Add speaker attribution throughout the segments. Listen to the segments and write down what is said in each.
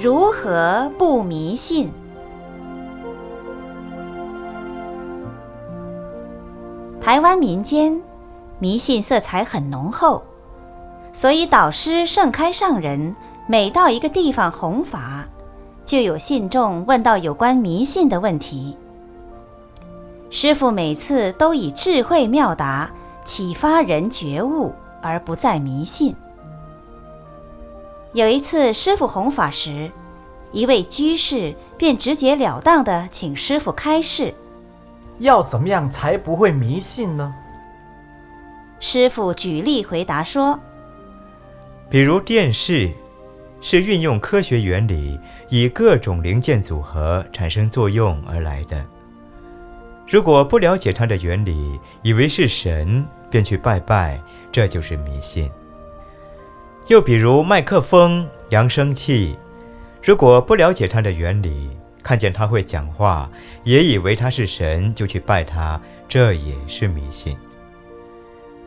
Speaker 1: 如何不迷信？台湾民间迷信色彩很浓厚，所以导师盛开上人每到一个地方弘法，就有信众问到有关迷信的问题。师傅每次都以智慧妙答启发人觉悟，而不再迷信。有一次师傅弘法时，一位居士便直截了当地请师傅开示。
Speaker 2: 要怎么样才不会迷信呢？
Speaker 1: 师傅举例回答说：“
Speaker 3: 比如电视，是运用科学原理，以各种零件组合产生作用而来的。如果不了解它的原理，以为是神，便去拜拜，这就是迷信。又比如麦克风、扬声器，如果不了解它的原理，看见它会讲话，也以为它是神，就去拜它，这也是迷信。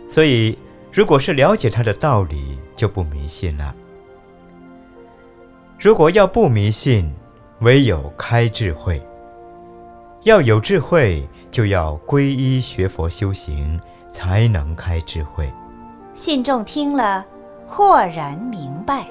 Speaker 3: 所以，如果是了解它的道理，就不迷信了。如果要不迷信，唯有开智慧。要有智慧，就要皈依学佛修行，才能开智慧。
Speaker 1: 信众听了，豁然明白。